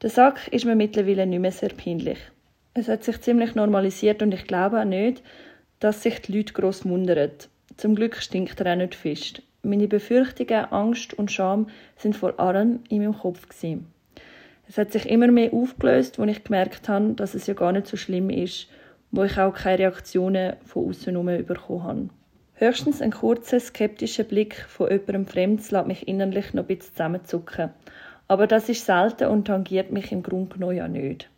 Der Sack ist mir mittlerweile nicht mehr sehr peinlich. Es hat sich ziemlich normalisiert und ich glaube auch nicht, dass sich die Leute gross wundern. Zum Glück stinkt er auch nicht fest. Meine Befürchtungen, Angst und Scham sind vor allem in meinem Kopf. Es hat sich immer mehr aufgelöst, als ich gemerkt habe, dass es ja gar nicht so schlimm ist, wo ich auch keine Reaktionen von außen bekommen habe. Höchstens ein kurzer, skeptischer Blick von jemandem Fremds lässt mich innerlich noch ein bisschen zusammenzucken. Aber das ist selten und tangiert mich im Grunde genommen ja nicht.